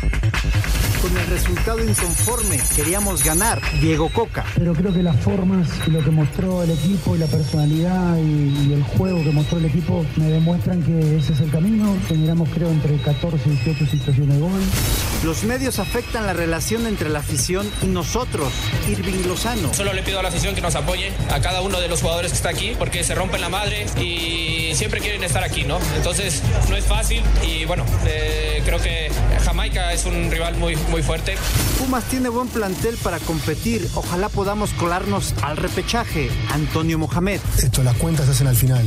Thank you. Con el resultado inconforme, queríamos ganar. Diego Coca. Pero creo que las formas y lo que mostró el equipo y la personalidad y, y el juego que mostró el equipo me demuestran que ese es el camino. Generamos creo entre 14 y 18 situaciones de gol. Los medios afectan la relación entre la afición y nosotros, Irving Lozano. Solo le pido a la afición que nos apoye, a cada uno de los jugadores que está aquí, porque se rompen la madre y siempre quieren estar aquí, ¿no? Entonces no es fácil y bueno, eh, creo que Jamaica es un rival muy, muy fuerte. Pumas tiene buen plantel para competir. Ojalá podamos colarnos al repechaje. Antonio Mohamed. Esto, las cuentas se hacen al final,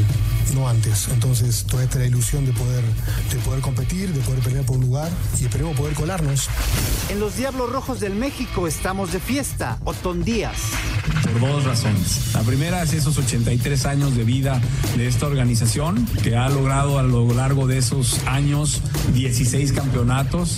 no antes. Entonces, toda esta es la ilusión de poder, de poder competir, de poder pelear por un lugar y esperemos poder colarnos. En los Diablos Rojos del México estamos de fiesta. Otón Díaz. Por dos razones. La primera es esos 83 años de vida de esta organización que ha logrado a lo largo de esos años 16 campeonatos.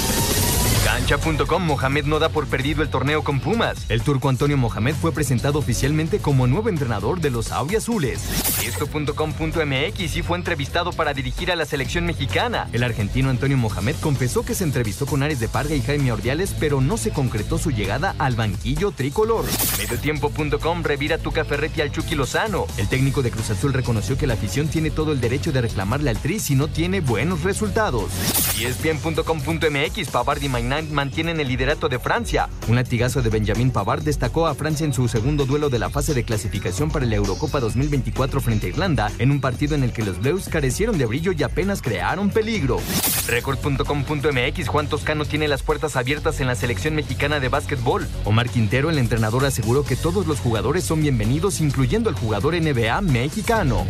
Cancha.com Mohamed no da por perdido el torneo con Pumas. El turco Antonio Mohamed fue presentado oficialmente como nuevo entrenador de los Auriazules. Esto.com.mx y fue entrevistado para dirigir a la selección mexicana. El argentino Antonio Mohamed confesó que se entrevistó con Ares de Parga y Jaime Ordiales, pero no se concretó su llegada al banquillo tricolor. Mediotiempo.com revira Tuca Ferretti al Chucky Lozano. El técnico de Cruz Azul reconoció que la afición tiene todo el derecho de reclamarle al Tri si no tiene buenos resultados. Pavard y Maignan mantienen el liderato de Francia. Un latigazo de Benjamin Pavard destacó a Francia en su segundo duelo de la fase de clasificación para la Eurocopa 2024 frente a Irlanda, en un partido en el que los Blues carecieron de brillo y apenas crearon peligro. Record.com.mx Juan Toscano tiene las puertas abiertas en la selección mexicana de básquetbol. Omar Quintero, el entrenador, aseguró que todos los jugadores son bienvenidos, incluyendo el jugador NBA mexicano.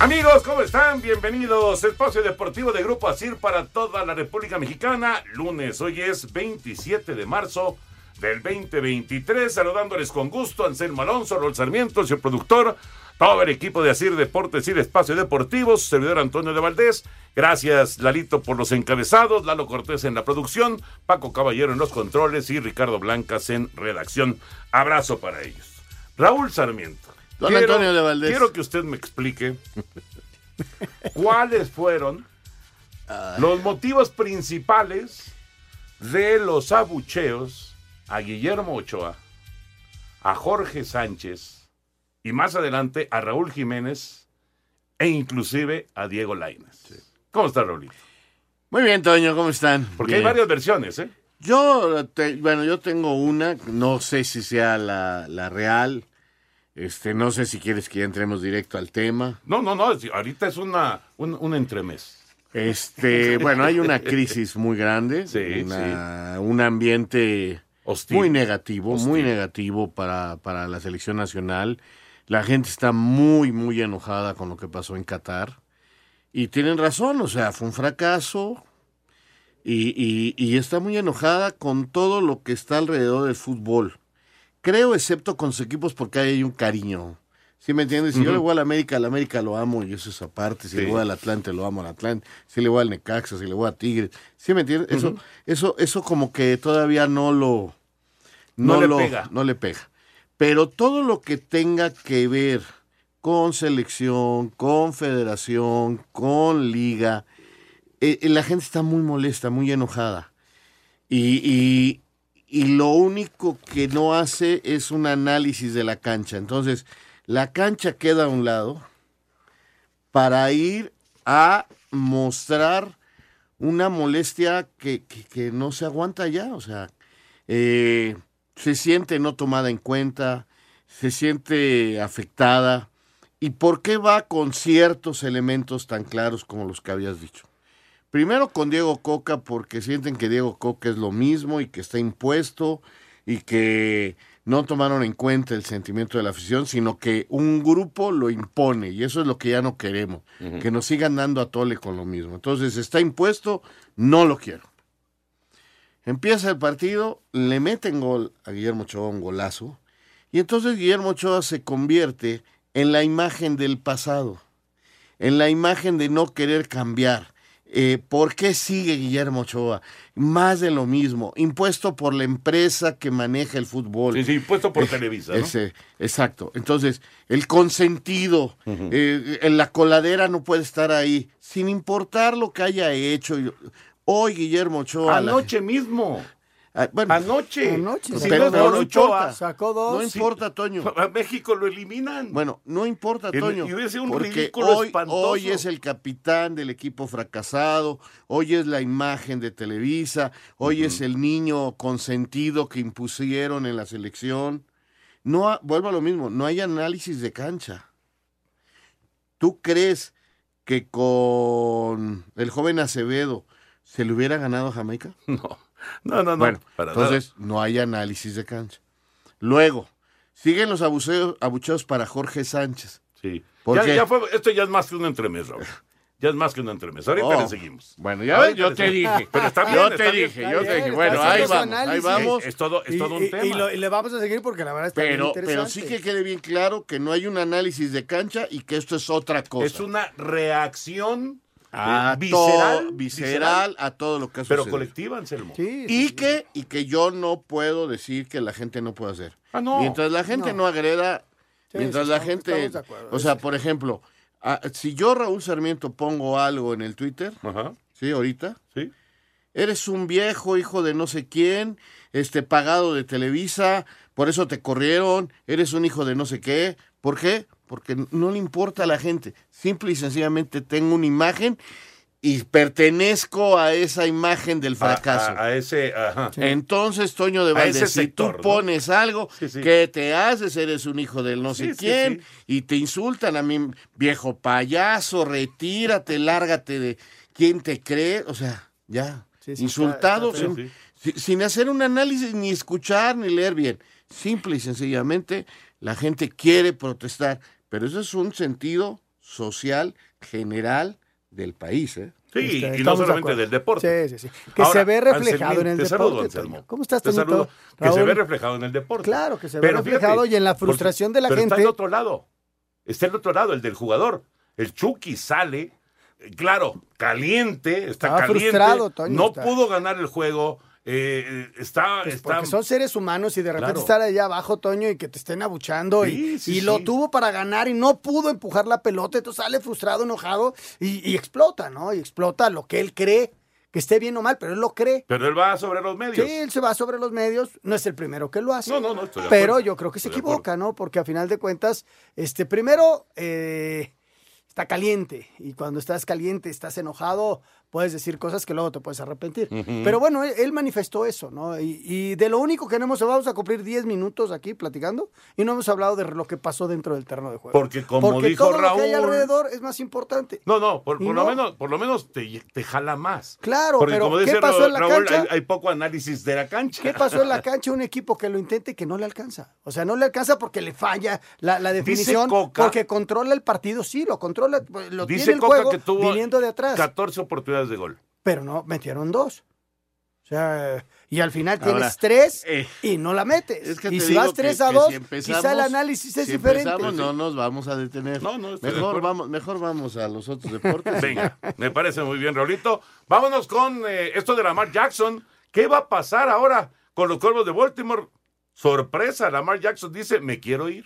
Amigos, ¿cómo están? Bienvenidos. Espacio Deportivo de Grupo Asir para toda la República Mexicana. Lunes, hoy es 27 de marzo del 2023. Saludándoles con gusto Anselmo Alonso, Rol Sarmiento, su productor, todo el equipo de Asir Deportes y Espacio Deportivo, su servidor Antonio de Valdés. Gracias, Lalito, por los encabezados, Lalo Cortés en la producción, Paco Caballero en los controles y Ricardo Blancas en redacción. Abrazo para ellos. Raúl Sarmiento. Don Antonio de Valdés. Quiero que usted me explique cuáles fueron los motivos principales de los abucheos a Guillermo Ochoa, a Jorge Sánchez y más adelante a Raúl Jiménez e inclusive a Diego Lainez. ¿Cómo está Raúl? Muy bien, Toño, ¿cómo están? Porque Bien. hay varias versiones, ¿eh? Yo, te- bueno, yo tengo una, no sé si sea la, la real. Este, no sé si quieres que ya entremos directo al tema. No, no, no, ahorita es una, un, un entremés. Este, bueno, hay una crisis muy grande, Sí, una- un ambiente Hostil. muy negativo, muy negativo para, para la selección nacional. La gente está muy, muy enojada con lo que pasó en Qatar. Y tienen razón, o sea, fue un fracaso. Y, y- y está muy enojada con todo lo que está alrededor del fútbol. Creo, excepto con sus equipos, porque hay un cariño. ¿Sí me entiendes? Si yo le voy al América, al América lo amo y eso es aparte. Si Sí. le voy al Atlante, lo amo al Atlante. Si le voy al Necaxa, si le voy a Tigres. ¿Sí me entiendes? Eso, eso, eso como que todavía no lo... No le lo- pega. No le pega. Pero todo lo que tenga que ver con selección, con federación, con liga, eh, eh, la gente está muy molesta, muy enojada. Y, y- y lo único que no hace es un análisis de la cancha. Entonces, la cancha queda a un lado para ir a mostrar una molestia que, que- no se aguanta ya. O sea, eh, se siente no tomada en cuenta, se siente afectada. ¿Y por qué va con ciertos elementos tan claros como los que habías dicho? Primero con Diego Coca porque sienten que Diego Coca es lo mismo y que está impuesto y que no tomaron en cuenta el sentimiento de la afición, sino que un grupo lo impone y eso es lo que ya no queremos, que nos sigan dando a tole con lo mismo. Entonces está impuesto, no lo quiero. Empieza el partido, le meten gol a Guillermo Ochoa, un golazo, y entonces Guillermo Ochoa se convierte en la imagen del pasado, en la imagen de no querer cambiar. Eh, ¿Por qué sigue Guillermo Ochoa? Más de lo mismo, impuesto por la empresa que maneja el fútbol. Sí, sí, impuesto por Eh, Televisa, ¿no? ese, exacto. Entonces, el consentido, eh, en la coladera no puede estar ahí, sin importar lo que haya hecho. Hoy Guillermo Ochoa... la- Anoche mismo. Ah, bueno, Anoche. Anoche, Si pero no importa. Sacó dos. No importa, Toño. A México lo eliminan. Bueno, no importa, El- Toño. y sido un porque ridículo hoy, espantoso. hoy es el capitán del equipo fracasado, hoy es la imagen de Televisa, hoy es el niño consentido que impusieron en la selección. No, ha- vuelvo a lo mismo, no hay análisis de cancha. ¿Tú crees que con el joven Acevedo se le hubiera ganado a Jamaica? No, no, no. no Bueno, para entonces no hay análisis de cancha. Luego, siguen los abucheos, abucheos para Jorge Sánchez. Sí. ¿Por Ya, qué? ya fue, esto ya es más que un entremés, Raúl. Ya es más que un entremés. Ahorita Oh. le seguimos. Bueno, ya ves, yo te seguimos. dije. Pero está bien. Yo está te bien. dije, yo te bien, dije. Bueno, ahí vamos, ahí vamos. Es todo, es Y- todo un y- tema. y lo- y le vamos a seguir porque la verdad está bien Pero, interesante. pero sí que quede bien claro que no hay un análisis de cancha y que esto es otra cosa. Es una reacción a eh, visceral, to- visceral a todo lo que ha pero sucedido. colectiva, Anselmo. Sí, sí, Y sí. que, y que yo no puedo decir que la gente no puede hacer. Ah, no. Mientras la gente no, No. agreda, Sí, mientras sí, la gente... estamos de acuerdo. O sea, por ejemplo, si yo, Raúl Sarmiento, pongo algo en el Twitter, Ajá. ¿sí? Ahorita, Sí. eres un viejo hijo de no sé quién, este pagado de Televisa, por eso te corrieron, eres un hijo de no sé qué. ¿Por qué? Porque no le importa a la gente. Simple y sencillamente tengo una imagen y pertenezco a esa imagen del fracaso. A, a- a ese, ajá. Entonces, Toño de Valdés, si sector, tú ¿no? pones algo Sí, sí. que te haces, eres un hijo del no Sí, sé quién, sí. y te insultan a mí, viejo payaso, retírate, lárgate de quién te cree, o sea, ya, Sí, sí, insultado, está- está sin, si- sin hacer un análisis, ni escuchar, ni leer bien. Simple y sencillamente, la gente quiere protestar, pero eso es un sentido social general del país, ¿eh? Sí, Este, y no de solamente del deporte. Sí, sí, sí. Que Ahora, se ve reflejado Anselmín, en el te deporte. saludo. Anselmo. ¿Cómo estás, Te saludo. Que se ve reflejado en el deporte. Claro, que se ve Pero reflejado fíjate, y en la porque- frustración de la pero gente. está el otro lado. Está el otro lado, el del jugador. El Chucky sale, claro, caliente, está Estaba caliente. frustrado, Toño, no está. pudo ganar el juego. Eh, está, Pues está porque son seres humanos y de repente Claro. estar allá abajo, Toño, y que te estén abuchando. y Sí, sí, y lo tuvo para ganar y no pudo empujar la pelota. Entonces sale frustrado, enojado y, y explota, ¿no? Y explota lo que él cree, que esté bien o mal, pero él lo cree. Pero él va sobre los medios. Sí, él se va sobre los medios, no es el primero que lo hace. No, no, no, estoy de Pero acuerdo. yo creo que se Estoy equivoca, ¿no? Porque a final de cuentas, este, primero, eh, está caliente. Y cuando estás caliente, estás enojado, puedes decir cosas que luego te puedes arrepentir. Pero bueno, él, él manifestó eso, ¿no? Y, y de lo único que no hemos, vamos a cumplir 10 minutos aquí platicando y no hemos hablado de lo que pasó dentro del terreno de juego. Porque como Porque dijo todo lo que hay Raúl- alrededor es más importante. No, no, por, Y por no. lo menos, por lo menos te, te jala más. Claro, Porque pero como ¿qué dice pasó Ra- en la Raúl, cancha? hay, hay poco análisis de la cancha. ¿Qué pasó en la cancha? Un equipo que lo intente que no le alcanza. O sea, no le alcanza porque le falla la, la definición. Coca- porque controla el partido, sí, lo controla, lo Dice tiene el Coca juego que tuvo viniendo de atrás. 14 oportunidades de gol. Pero no, metieron dos. sea, y al final Ahora, tienes tres eh, y no la metes. Es que y si vas que- 3 que a si 2, empezamos- quizá el análisis es si diferente. empezamos, no nos vamos a detener. No, no, mejor vamos, mejor vamos a los otros deportes. Venga, me parece muy bien, Raulito. Vámonos con eh, esto de Lamar Jackson. ¿Qué va a pasar ahora con los cuervos de Baltimore? Sorpresa, Lamar Jackson dice, me quiero ir.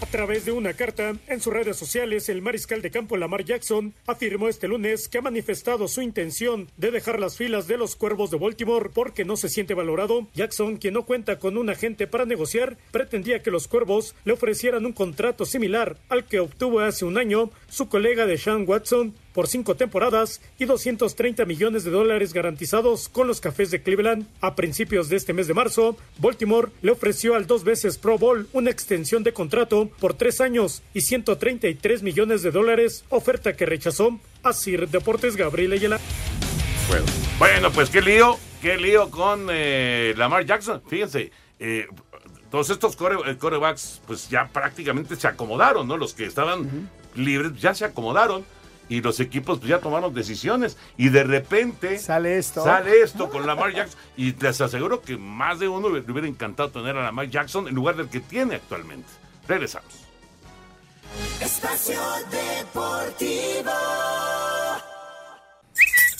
A través de una carta en sus redes sociales, el mariscal de campo Lamar Jackson afirmó este lunes que ha manifestado su intención de dejar las filas de los Cuervos de Baltimore porque no se siente valorado. Jackson, quien no cuenta con un agente para negociar, pretendía que los Cuervos le ofrecieran un contrato similar al que obtuvo hace un año su colega de Sean Watson por cinco temporadas y 230 millones de dólares garantizados con los Cafés de Cleveland. A principios de este mes de marzo, Baltimore le ofreció al dos veces Pro Bowl una extensión de contrato por tres años y 133 millones de dólares, oferta que rechazó. Así Deportes Gabriel Ayala. Bueno, bueno pues qué lío, qué lío con eh, Lamar Jackson. Fíjense, eh, todos estos core- eh, corebacks pues ya prácticamente se acomodaron, ¿no? Los que estaban libres ya se acomodaron y los equipos pues, ya tomaron decisiones y de repente sale esto. Sale esto con Lamar Jackson y les aseguro que más de uno le hubiera encantado tener a Lamar Jackson en lugar del que tiene actualmente. Regresamos. Espacio Deportivo.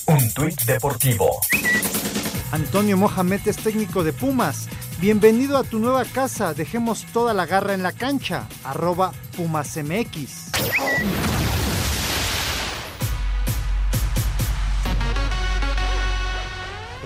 Un tuit deportivo. Antonio Mohamed es técnico de Pumas. Bienvenido a tu nueva casa. Dejemos toda la garra en la cancha. Arroba PumasMX.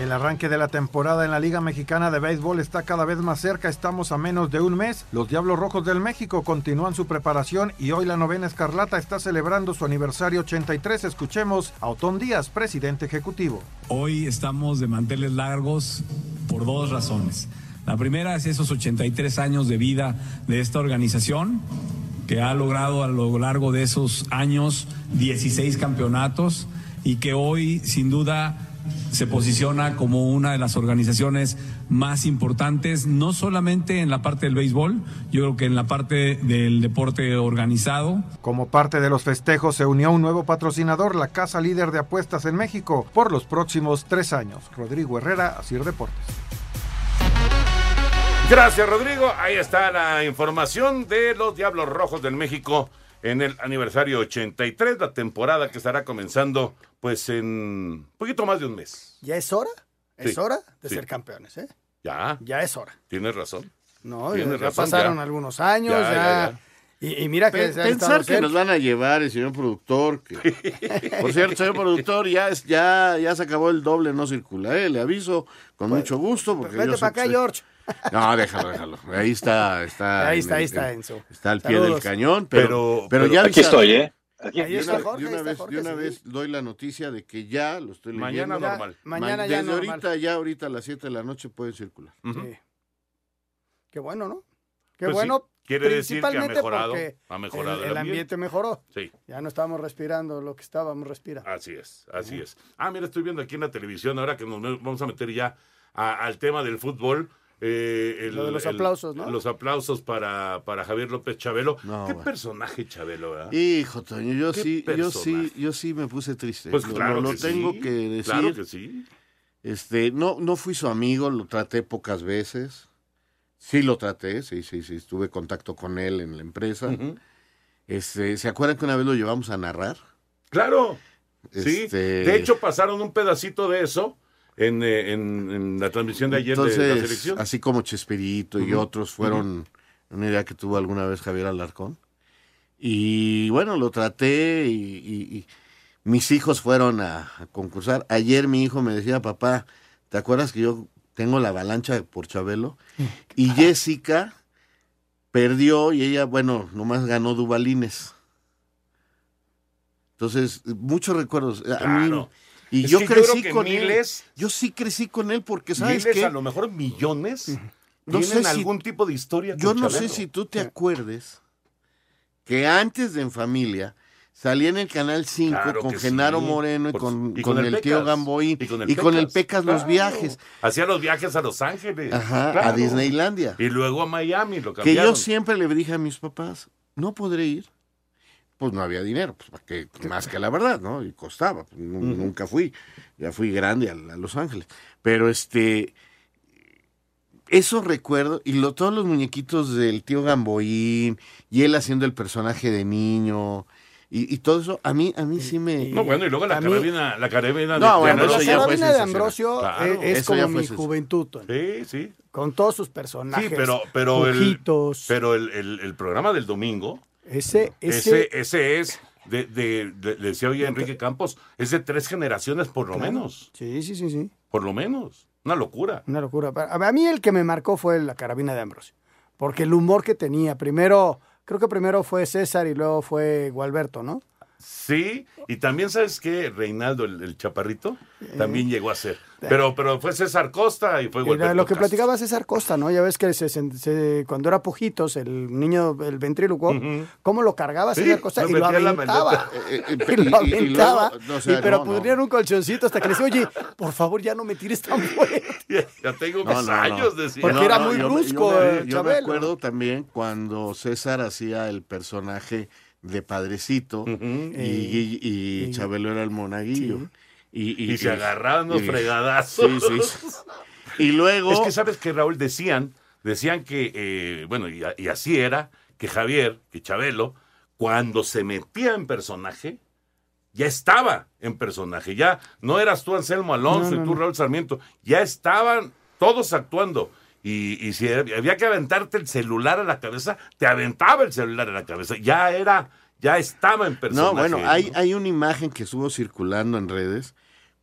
El arranque de la temporada en la Liga Mexicana de Béisbol está cada vez más cerca, estamos a menos de un mes. Los Diablos Rojos del México continúan su preparación y hoy la novena Escarlata está celebrando su aniversario 83. Escuchemos a Otón Díaz, presidente ejecutivo. Hoy estamos de manteles largos por dos razones. La primera es esos 83 años de vida de esta organización que ha logrado a lo largo de esos años 16 campeonatos y que hoy sin duda se posiciona como una de las organizaciones más importantes, no solamente en la parte del béisbol, yo creo que en la parte del deporte organizado. Como parte de los festejos se unió un nuevo patrocinador, la casa líder de apuestas en México, por los próximos tres años. Rodrigo Herrera, Asir Deportes. Gracias, Rodrigo. Ahí está la información de los Diablos Rojos del México en el aniversario 83, la temporada que estará comenzando pues en un poquito más de un mes. ¿Ya es hora? Es Sí, hora de sí. ser campeones, ¿eh? Ya. Ya es hora. Tienes razón. No, ya, Tienes ya razón, pasaron ya. algunos años, Ya, ya. ya, ya. Y, y mira que Pensar que cerca. nos van a llevar el señor productor. que- Por cierto, señor productor, ya, es- ya, ya se acabó el doble, no circula. ¿eh? Le aviso con mucho gusto. Porque Vete yo sé para acá, soy- George. No, déjalo, déjalo. Ahí está, está. Ahí en está, ahí está, en- Enzo. Está al pie Saludos. del cañón, pero, Pero- pero, pero- ya Aquí estoy, ¿eh? Aquí de está una, Jorge, de una está vez, Jorge, de una sí. vez doy la noticia de que ya lo estoy leyendo. Mañana normal. Ya, mañana ya Desde normal. ahorita, ya ahorita a las 7 de la noche pueden circular. Sí. Qué bueno, ¿no? Qué Pues sí, bueno. quiere decir que ha mejorado, ha mejorado el, el el ambiente. mejoró. Sí. Ya no estábamos respirando lo que estábamos respirando. Así es, así es. Ah, mira, estoy viendo aquí en la televisión, ahora que nos vamos a meter ya a- al tema del fútbol. Eh, el- Lo de los el- aplausos, ¿no? Los aplausos para, para Javier López Chabelo. No, Qué bueno. personaje Chabelo, ¿verdad? Hijo, Toño, yo sí, yo sí, yo sí me puse triste. Pues Lo- claro lo, lo que tengo sí, que decir. Claro que sí. Este, no, no fui su amigo, lo traté pocas veces. Sí lo traté, sí, sí, sí, estuve en contacto con él en la empresa. Este, ¿se acuerdan que una vez lo llevamos a narrar? Claro. Sí. Este- De hecho, pasaron un pedacito de eso en, eh, en- en la transmisión de ayer de la Entonces, selección. así como Chespirito y otros fueron una idea que tuvo alguna vez Javier Alarcón. Y bueno, lo traté y, y- y mis hijos fueron a, a concursar. Ayer mi hijo me decía, papá, ¿te acuerdas que yo tengo la avalancha por Chabelo? Y Jessica perdió y ella, bueno, nomás ganó Dubalines. Entonces, muchos recuerdos. A mí- Claro. Y Es yo que yo crecí creo que con miles- él. Yo sí crecí con él porque, ¿sabes Miles, qué? a lo mejor millones, No tienen sé si- algún tipo de historia Yo con no sé si tú te acuerdes que antes de En Familia salía en el Canal 5 Claro con que Genaro sí. Moreno y Por- con, y con con el, el tío. Gamboín Y con el y con el Pecas, los viajes. Hacía los viajes a Los Ángeles. Ajá, a. Disneylandia. Y luego a Miami, lo Que cambiaron. yo siempre le dije a mis papás, no podré ir pues no había dinero, pues ¿para qué? más que la verdad, ¿no? Y costaba, pues, nunca fui, ya fui grande a, a Los Ángeles. Pero este, eso recuerdo, y lo, todos los muñequitos del tío Gamboín, y él haciendo el personaje de niño, y, y todo eso, a mí, a mí sí me... No, bueno, y luego la a mí- carabina, la carabina No, de, bueno, de eso la carabina de. Ambrosio Claro. es, como mi juventud. Sí, sí. Con todos sus personajes. Sí, pero, pero, el, pero el, el- el programa del domingo, Ese, ese, ese, ese es, de, de, decía hoy Enrique Campos, es de tres generaciones por lo Claro. menos. Sí, sí, sí, sí. Por lo menos. Una locura. Una locura. A a mí el que me marcó fue la carabina de Ambrosio. Porque el humor que tenía, primero, creo que primero fue César y luego fue Gualberto, ¿no? Sí, y también sabes que Reinaldo, el, el chaparrito, también llegó a ser. Pero, pero fue César Costa y fue Era Gualberto lo que Castro. platicaba César Costa, ¿no? Ya ves que se, se- se- cuando era Pujitos, el niño, el ventrílocuo, cómo lo cargaba Sí, César Costa lo y lo metía en la aventaba. Eh, eh, y y- lo y aventaba. luego, no, o sea, Y- pero no, no. ponían un colchoncito hasta que le decía, oye, por favor ya no me tires tan fuerte. Ya tengo No, mis no, no. años, decía. Porque era muy yo- brusco, Yo, eh, me, yo me acuerdo también cuando César hacía el personaje de Padrecito y, y- y Chabelo era el monaguillo. Y, Y se agarraban unos y- fregadazos. Sí, sí. Y luego... Es que sabes que Raúl decían, decían que, eh, bueno, y, así era, que Javier, que Chabelo, cuando se metía en personaje, ya estaba en personaje. Ya no eras tú Anselmo Alonso No, no, y tú. Raúl Sarmiento. Ya estaban todos actuando. Y, y si había que aventarte el celular a la cabeza, te aventaba el celular a la cabeza. Ya era, ya estaba en personaje. No, bueno, hay, ¿no? hay una imagen que estuvo circulando en redes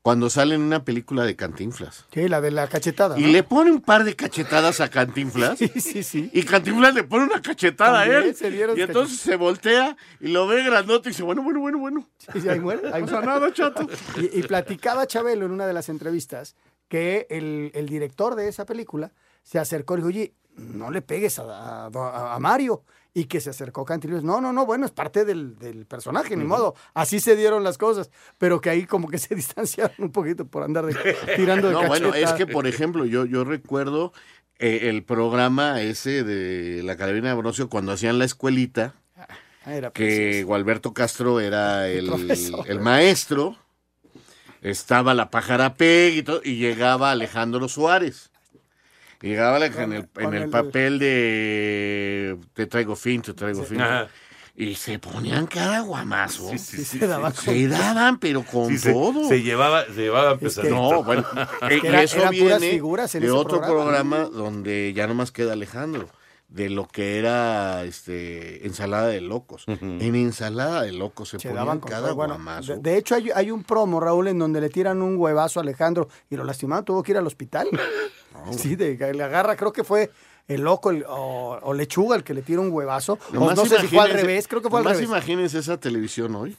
cuando sale en una película de Cantinflas. Sí, la de la cachetada. Y ¿no? le pone un par de cachetadas a Cantinflas. Sí, sí, sí. Y Cantinflas le pone una cachetada a él. se Y entonces se voltea y lo ve grandote y dice, bueno, bueno, bueno, bueno. Sí, ahí muere, ahí No pasa muere. nada, chato. Y, y platicaba Chabelo en una de las entrevistas que el, el director de esa película se acercó y dijo, oye, no le pegues a, a- a Mario. Y que se acercó Cantinflas. No, no, no, bueno, es parte del, del personaje, ni modo. Así se dieron las cosas. Pero que ahí como que se distanciaron un poquito por andar de- tirando de No, bueno, es que, por ejemplo, yo, yo recuerdo eh, el programa ese de la Carabina de Ambrosio cuando hacían la escuelita, Ah, era que. Gualberto Castro era el, el maestro, estaba la pájara Peg y todo, y llegaba Alejandro Suárez. Llegaba la- en, el, en el el- papel de te traigo fin, te traigo fin. Ajá. Y se ponían cada guamazo. Sí, sí, sí, se daban sí. Se daban, pero con Sí, se, todo. se llevaba, se llevaba pesadito. No, bueno, que y era- eso viene figuras en de ese otro programa. programa. donde ya nomás queda Alejandro, de lo que era este ensalada de locos. En ensalada de locos se, Se ponían cada. Bueno, guamazo. de, de hecho, hay, hay un promo, Raúl, en donde le tiran un huevazo a Alejandro y lo lastimaron, tuvo que ir al hospital. sí, de, le agarra, creo que fue el loco el- o, o Lechuga el que le tira un huevazo. O no sé si fue al revés, creo que fue al nomás revés. imagínense esa televisión hoy.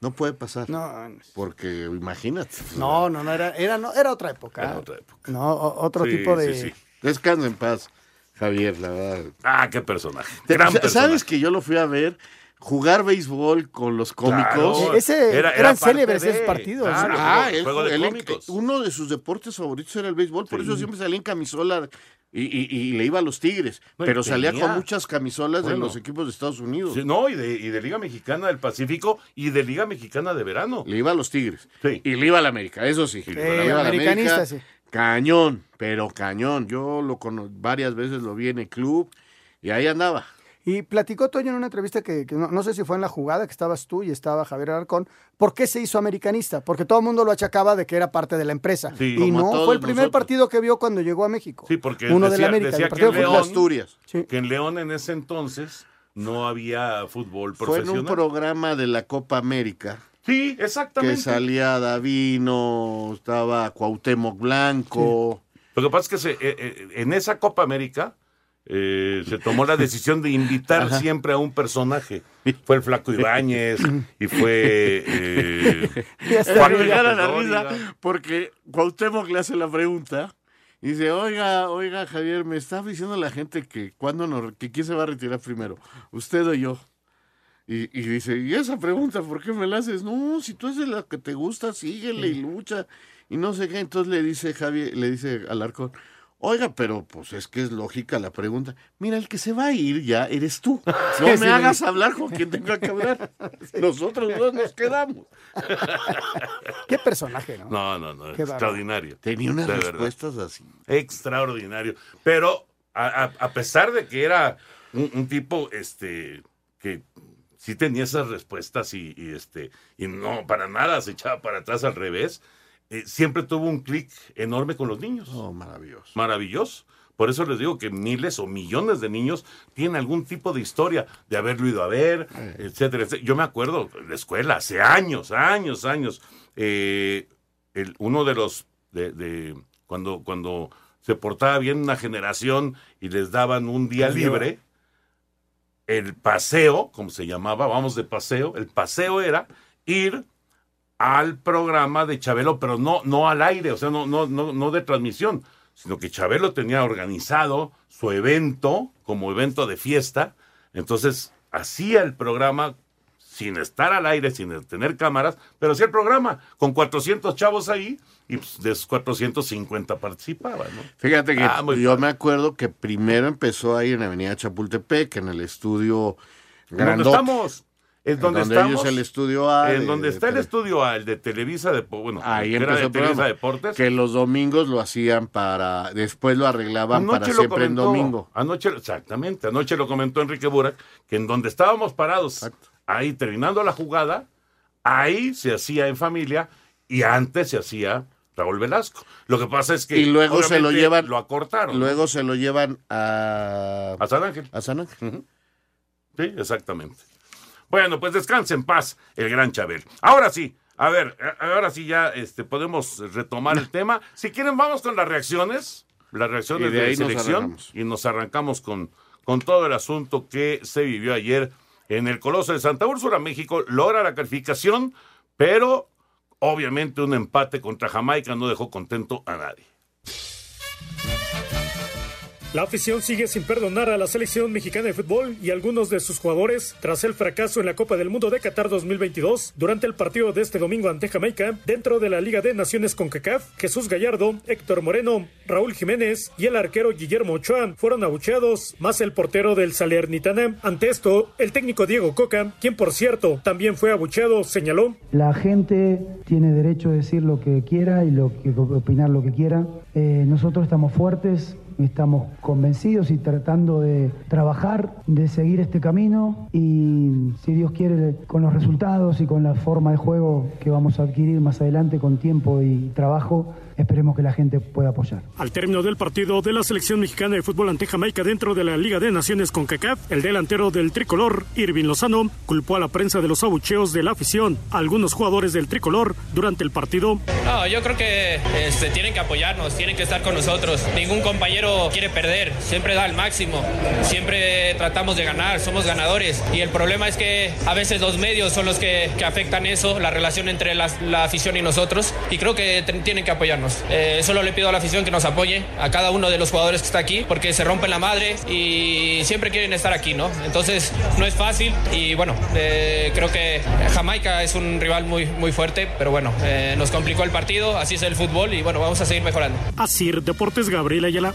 No puede pasar. No, Porque imagínate. no, no, no, era, era, no, era otra época. Era otra época. No, o- otro Sí, tipo de... sí, sí. Descansa en paz, Javier, la verdad. Ah, qué personaje. Te- Gran sa- personaje. ¿Sabes que yo lo fui a ver jugar béisbol con los cómicos? Claro. Ese- Era- era eran parte célebres de- esos partidos. claro. Ah, juego de uno de sus deportes favoritos era el béisbol, por Sí. eso siempre salía en camisola y, y- y le iba a los Tigres, No, pero salía tenía- con muchas camisolas de los equipos de Estados Unidos. Sí, no, y de, y de Liga Mexicana del Pacífico y de Liga Mexicana de Verano. Le iba a los Tigres Sí. y le iba a la América, eso sí. Sí, Le iba a la americanista, América, sí. Cañón, pero cañón. Yo lo cono- varias veces lo vi en el club y ahí andaba. Y platicó Toño en una entrevista que, que no, no sé si fue en la jugada, que estabas tú y estaba Javier Alarcón, ¿por qué se hizo americanista? Porque todo el mundo lo achacaba de que era parte de la empresa. Sí, y no, fue el primer nosotros. partido que vio cuando llegó a México. Sí, porque Uno de la América, decía el que partido en León. Asturias. Sí. que en León en ese entonces no había fútbol Fue en profesional. un programa de la Copa América Sí, que exactamente. salía Davino, estaba Cuauhtémoc Blanco. Lo que pasa es que se- eh, eh, en esa Copa América eh, se tomó la decisión de invitar siempre a un personaje. Fue el Flaco Ibáñez y fue... eh, me ya. gana la risa porque Cuauhtémoc le hace la pregunta y dice, oiga, oiga Javier, me está diciendo la gente que cuándo nos, que quién se va a retirar primero, usted o yo. Y, y dice, ¿y esa pregunta por qué me la haces? No, si tú es de la que te gusta, síguele y lucha. Y no sé qué. Entonces le dice Javier, le dice Alarcón, Oiga, pero pues es que es lógica la pregunta. Mira, el que se va a ir ya eres tú. No Sí, me sí, hagas sí. hablar con quien tenga que hablar. Nosotros dos nos quedamos. Qué personaje, ¿no? No, no, no, Qué extraordinario. Tenía unas De verdad. respuestas así. Extraordinario. Pero a, a- a pesar de que era un, un tipo este que sí tenía esas respuestas y, y, este y no para nada se echaba para atrás al revés, eh, siempre tuvo un clic enorme con los niños. Oh, maravilloso. Maravilloso. Por eso les digo que miles o millones de niños tienen algún tipo de historia de haberlo ido a ver, etcétera, etcétera. Yo me acuerdo en la escuela, hace años, años, años, eh, el- uno de los, de, de- cuando, cuando se portaba bien una generación y les daban un día. libre, el paseo, como se llamaba, vamos de paseo, el paseo era ir al programa de Chabelo, pero no, no al aire, o sea, no, no, no, no de transmisión, sino que Chabelo tenía organizado su evento como evento de fiesta, entonces hacía el programa sin estar al aire, sin tener cámaras, pero hacía el programa con 400 chavos ahí y pues, de esos 450 participaban, ¿no? Fíjate que Ah, yo me acuerdo que primero empezó ahí en Avenida Chapultepec, en el estudio ¿En ¿Dónde estamos? Es donde, donde estamos. ellos el estudio A En de- donde de está el estudio A, el de Televisa, de, bueno, Ahí empezó de el Televisa. Deportes. Que los domingos lo hacían para. Después lo arreglaban para lo siempre en comentó, domingo. Anoche, exactamente, anoche lo comentó Enrique Burak, que en donde estábamos parados, ahí terminando la jugada, ahí se hacía en familia y antes se hacía Raúl Velasco. Lo que pasa es que Y luego se lo llevan. lo acortaron. Luego se lo llevan a. A San Ángel. A San Ángel. Sí, exactamente. Bueno, pues descanse en paz el gran Chabel. Ahora sí, a ver, ahora sí ya este, podemos retomar el tema. Si quieren, vamos con las reacciones, las reacciones Y de de, ahí selección y nos arrancamos con, con todo el asunto que se vivió ayer en el Coloso de Santa Úrsula. México logra la calificación, pero obviamente un empate contra Jamaica no dejó contento a nadie. La afición sigue sin perdonar a la selección mexicana de fútbol y algunos de sus jugadores tras el fracaso en la Copa del Mundo de Qatar 2022 durante el partido de este domingo ante Jamaica dentro de la Liga de Naciones CONCACAF. Jesús Gallardo, Héctor Moreno, Raúl Jiménez y el arquero Guillermo Ochoa fueron abucheados, más el portero del Salernitana. Ante esto, el técnico Diego Coca, quien por cierto también fue abucheado, señaló La gente tiene derecho a decir lo que quiera y lo que, opinar lo que quiera. Eh, nosotros estamos fuertes, estamos convencidos y tratando de trabajar, de seguir este camino y si Dios quiere con los resultados y con la forma de juego que vamos a adquirir más adelante con tiempo y trabajo, esperemos que la gente pueda apoyar. Al término del partido de la selección mexicana de fútbol ante Jamaica dentro de la Liga de Naciones con CACAF, el delantero del tricolor, Irving Lozano, culpó a la prensa de los abucheos de la afición a algunos jugadores del tricolor durante el partido. No, yo creo que este, tienen que apoyarnos, tienen que estar con nosotros. Ningún compañero quiere perder, siempre da el máximo, siempre tratamos de ganar, somos ganadores. Y el problema es que a veces los medios son los que, que afectan eso, la relación entre la, la afición y nosotros. Y creo que tienen que apoyarnos. Eh, solo le pido a la afición que nos apoye, a cada uno de los jugadores que está aquí, porque se rompen la madre y siempre quieren estar aquí, ¿no? Entonces no es fácil y bueno, eh, creo que Jamaica es un rival muy, muy fuerte, pero bueno, eh, nos complicó el partido, así es el fútbol y bueno, vamos a seguir mejorando. Asir Deportes Gabriel Ayala.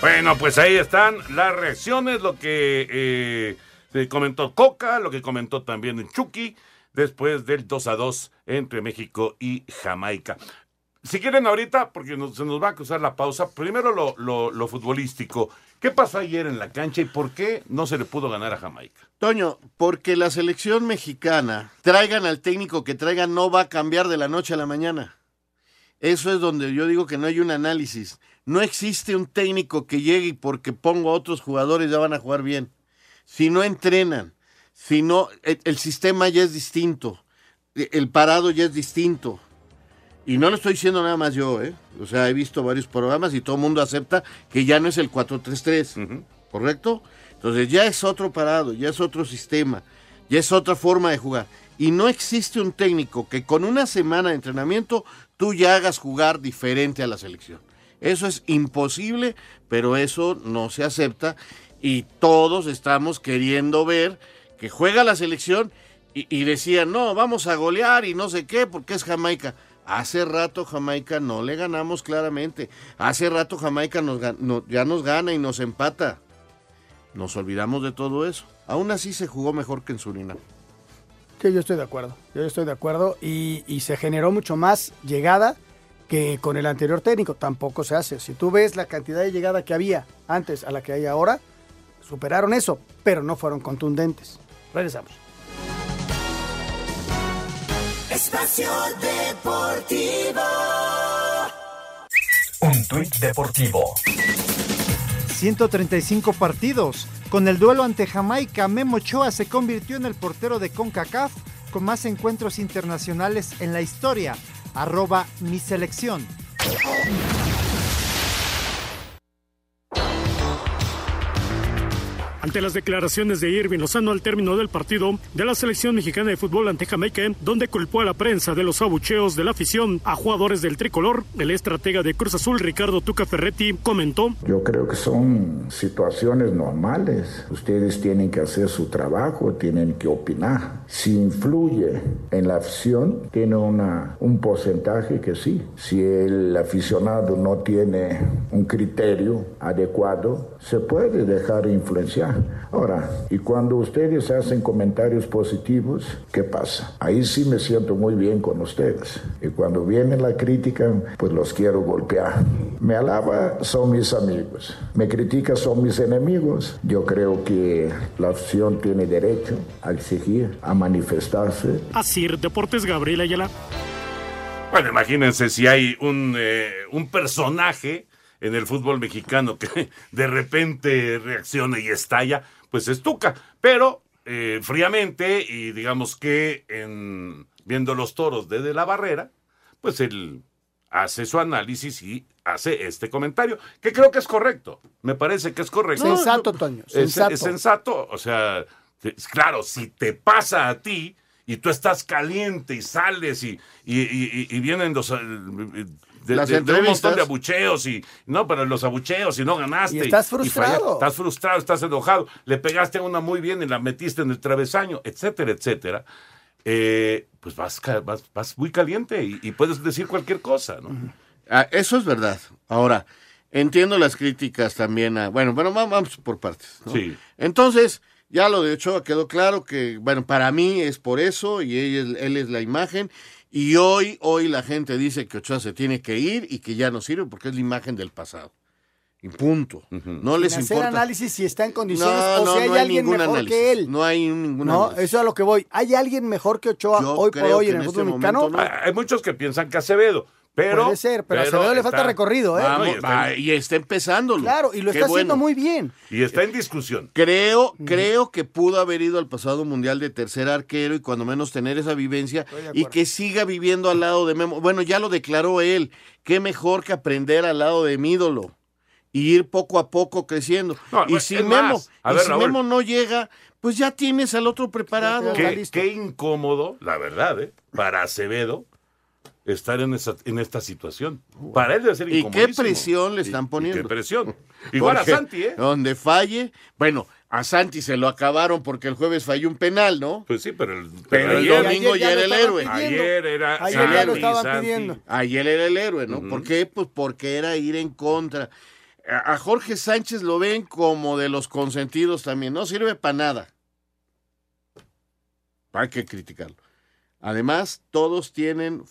Bueno, pues ahí están las reacciones, lo que eh, comentó Coca, lo que comentó también Chucky, después del 2 a 2 entre México y Jamaica. Si quieren ahorita, porque se nos va a cruzar la pausa, primero lo, lo- lo futbolístico. ¿Qué pasó ayer en la cancha y por qué no se le pudo ganar a Jamaica? Toño, porque la selección mexicana, traigan al técnico que traigan, no va a cambiar de la noche a la mañana. Eso es donde yo digo que no hay un análisis. No existe un técnico que llegue y porque pongo a otros jugadores ya van a jugar bien. Si no entrenan, si no, el, el sistema ya es distinto, e- el parado ya es distinto. Y no lo estoy diciendo nada más yo, ¿eh? O sea, he visto varios programas y todo el mundo acepta que ya no es el 4-3-3, ¿correcto? Entonces ya es otro parado, ya es otro sistema, ya es otra forma de jugar. Y no existe un técnico que con una semana de entrenamiento tú ya hagas jugar diferente a la selección. Eso es imposible, pero eso no se acepta y todos estamos queriendo ver que juega la selección y, y decían, no, vamos a golear y no sé qué, porque es Jamaica. Hace rato Jamaica no le ganamos claramente. Hace rato Jamaica nos, ya nos gana y nos empata. Nos olvidamos de todo eso. Aún así se jugó mejor que en Surinam. Sí, yo estoy de acuerdo. Yo estoy de acuerdo. Y se generó mucho más llegada que con el anterior técnico. Tampoco se hace. Si tú ves la cantidad de llegada que había antes a la que hay ahora, superaron eso, pero no fueron contundentes. Regresamos. Espacio Deportivo. Un tuit deportivo. 135 partidos. Con el duelo ante Jamaica, Memo Ochoa se convirtió en el portero de CONCACAF con más encuentros internacionales en la historia. Arroba mi selección. Ante las declaraciones de Irving Lozano al término del partido de la selección mexicana de fútbol ante Jamaica, donde culpó a la prensa de los abucheos de la afición a jugadores del tricolor, el estratega de Cruz Azul Ricardo Tuca Ferretti comentó Yo creo que son situaciones normales. Ustedes tienen que hacer su trabajo, tienen que opinar. Si influye en la afición, tiene una, un porcentaje que sí. Si el aficionado no tiene un criterio adecuado, se puede dejar influenciar. Ahora, y cuando ustedes hacen comentarios positivos, ¿qué pasa? Ahí sí me siento muy bien con ustedes. Y cuando viene la crítica, pues los quiero golpear. Me alaba, son mis amigos. Me critica, son mis enemigos. Yo creo que la opción tiene derecho a exigir, a manifestarse. Asir Deportes Gabriel Ayala. Bueno, imagínense si hay un, eh, un personaje en el fútbol mexicano que de repente reacciona y estalla, pues es Tuca. Pero eh, fríamente y digamos que en, viendo los toros desde la barrera, pues él hace su análisis y hace este comentario, que creo que es correcto. Me parece que es correcto. Sensato, Toño, sensato. Es, sensato. O sea, claro, si te pasa a ti y tú estás caliente y sales y, y, y- y vienen los... De, Las de- de un montón de abucheos y no, pero los abucheos y no ganaste. Y estás falla- frustrado. estás frustrado, estás enojado, le pegaste a una muy bien y la metiste en el travesaño, etcétera, etcétera. Eh, pues vas, vas, vas muy caliente y, y puedes decir cualquier cosa, ¿no? Ah, eso es verdad. Ahora, entiendo las críticas también a... Bueno, bueno, va- vamos por partes. ¿no? Sí. Entonces, ya lo de Ochoa quedó claro que, bueno, para mí es por eso y él es la imagen. Y hoy, hoy la gente dice que Ochoa se tiene que ir y que ya no sirve porque es la imagen del pasado. Y punto. No les Sin hacer importa. análisis si está en condiciones No, o no, si hay, no hay alguien ningún mejor análisis. que él. No hay ningún No, análisis. eso es a lo que voy. ¿Hay alguien mejor que Ochoa Yo hoy por hoy en en el este fútbol mexicano? Ah, Hay muchos que piensan que Acevedo, pero... Puede ser, pero a Acevedo le falta recorrido, ¿eh? Vamos, y, está, y está empezándolo. Claro, y lo está haciendo muy bien. y está en discusión. Creo, creo que pudo haber ido al pasado mundial de tercer arquero y cuando menos tener esa vivencia y que siga viviendo al lado de Memo. Bueno, ya lo declaró él. Qué mejor que aprender al lado de mi ídolo y ir poco a poco creciendo. No, y si Memo, y ver, si. Memo no llega, pues ya tienes al otro preparado. Qué, qué incómodo, la verdad, ¿eh? para Acevedo estar en, esa, en esta situación. Para él debe ser ¿Y qué presión le están poniendo? qué presión. Igual a Santi, ¿eh? Donde falle, bueno, a Santi se lo acabaron porque el jueves falló un penal, ¿no? Pues sí, pero el, Pero el ayer- domingo ya era el héroe. Ayer era Ayer ya lo Santi, estaban Santi. pidiendo. Ayer era el héroe, ¿no? ¿Por qué? Pues porque era ir en contra. A a Jorge Sánchez lo ven como de los consentidos también. No sirve para nada. Hay que criticarlo. Además, todos tienen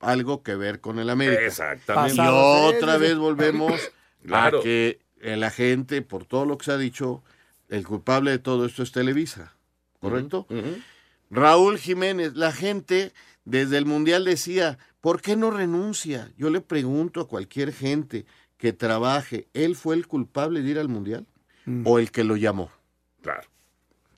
algo que ver con el América. Exactamente. Y otra vez volvemos Claro. a que la gente, por todo lo que se ha dicho, el culpable de todo esto es Televisa. ¿Correcto? Raúl Jiménez, la gente desde el Mundial decía, ¿por qué no renuncia? Yo le pregunto a cualquier gente que trabaje, ¿él fue el culpable de ir al Mundial? ¿O el que lo llamó?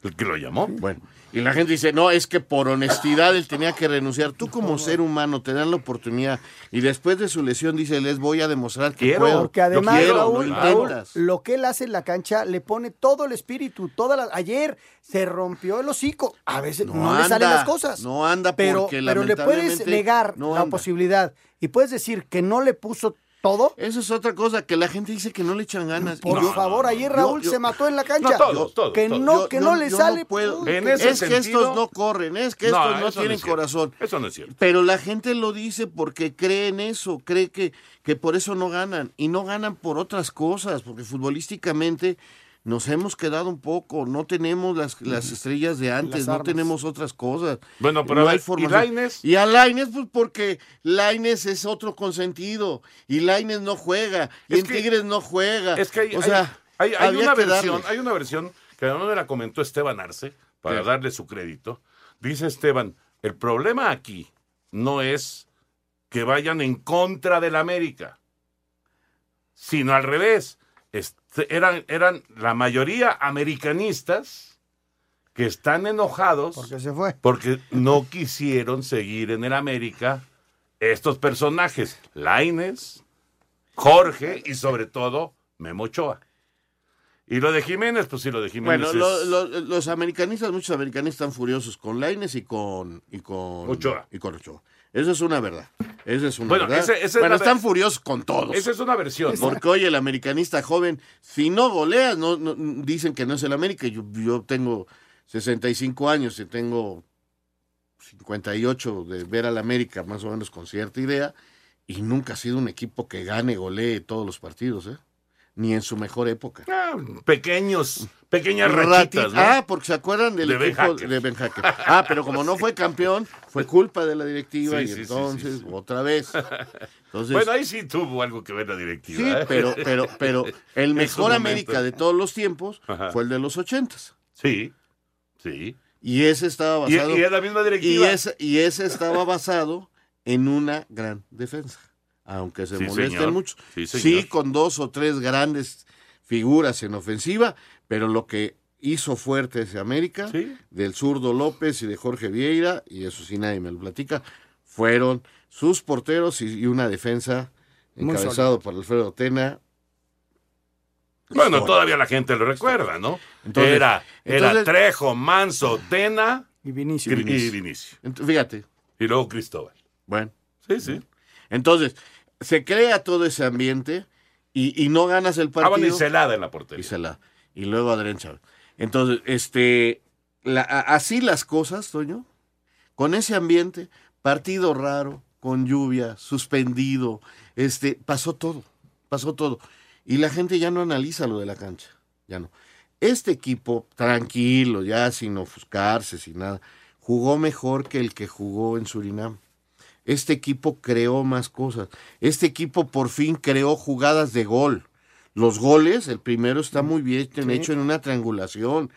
¿El que lo llamó? Bueno, y la gente dice, no, es que por honestidad él tenía que renunciar. Tú como ser humano te dan la oportunidad y después de su lesión dice, les voy a demostrar que Quiero, puedo. Porque además, Lo quiero, Raúl, lo Raúl, intentas. lo que él hace en la cancha le pone todo el espíritu, toda la... Ayer se rompió el hocico. A veces no, No le salen las cosas. no anda pero, porque pero le puedes negar no la posibilidad y puedes decir que no le puso todo. Eso es otra cosa, que la gente dice que no le echan ganas. Por yo- favor, ayer Raúl yo- se mató en la cancha. No, todos, todos, que no, que yo- no le yo sale. puedo. En ese es que sentido- estos no corren, es que estos no, tienen es corazón. Eso no es cierto. Pero la gente lo dice porque cree en eso, cree que, que por eso no ganan. Y no ganan por otras cosas, porque futbolísticamente nos hemos quedado un poco, no tenemos las, las estrellas de antes, no tenemos otras cosas. Bueno, pero no a hay ¿y. Lainez? Y a Laines, pues porque Laines es otro consentido. Y Laines no juega. Y Es en que- Tigres no juega. Es que hay, o hay- sea, hay, una versión, darle. hay una versión que además me la comentó Esteban Arce, para Sí. darle su crédito. Dice Esteban, el problema aquí no es que vayan en contra del América, sino al revés. Este, eran, eran la mayoría americanistas que están enojados Porque se fue. porque no quisieron seguir en el América estos personajes, Laines, Jorge y sobre todo Memo Ochoa. Y lo de Jiménez, pues sí, lo de Jiménez Bueno, es- lo- lo- los americanistas, muchos americanistas están furiosos con Laines y con, y con Ochoa. Y con Ochoa. Eso es una verdad. Eso es una Bueno, verdad. ese- esa bueno, están furiosos con todos. esa es una versión. ¿no? Porque hoy el americanista joven, si no goleas, no, no- dicen que no es el América. Yo, yo tengo 65 años y tengo 58 de ver al América más o menos con cierta idea. Y nunca ha sido un equipo que gane, golee todos los partidos, ¿eh? Ni en su mejor época. Ah, pequeños, pequeñas rachitas, ¿no? Ah, porque se acuerdan del De equipo de Ben Hacker. Ah, pero como no fue campeón, fue culpa de la directiva Sí, y sí, entonces sí, otra vez. Entonces, bueno, ahí sí tuvo algo que ver la directiva. sí, ¿eh? pero, pero, pero el mejor. América de todos los tiempos Ajá. fue el de los ochentas. Sí, sí. Y ese estaba Y, basado. y es la misma y directiva. ese, y ese estaba basado en una gran defensa. Aunque se Sí, molesten mucho. Sí, con dos o tres grandes figuras en ofensiva, pero lo que hizo fuerte ese América, del zurdo López y de Jorge Vieira, y eso sí nadie me lo platica, fueron sus porteros y, y una defensa encabezado por Alfredo Tena. Bueno, todavía la gente lo recuerda, ¿no? Entonces- era era entonces- Trejo, Manso, Tena y Vinicio. y Vinicio. Fíjate. Y luego Cristóbal. Bueno. Sí, sí. Entonces, se crea todo ese ambiente y, y no ganas el Ah, partido. bueno, y Celada en la portería. Y Celada. Y luego Adrián Chávez. Entonces, este, la- así las cosas, Toño, con ese ambiente, partido raro, con lluvia, suspendido, este, pasó todo, pasó todo. Y la gente ya no analiza lo de la cancha, ya no. Este equipo, tranquilo, ya sin ofuscarse, sin nada, jugó mejor que el que jugó en Surinam. Este equipo creó más cosas. Este equipo por fin creó jugadas de gol. Los goles, el primero está muy bien hecho en una triangulación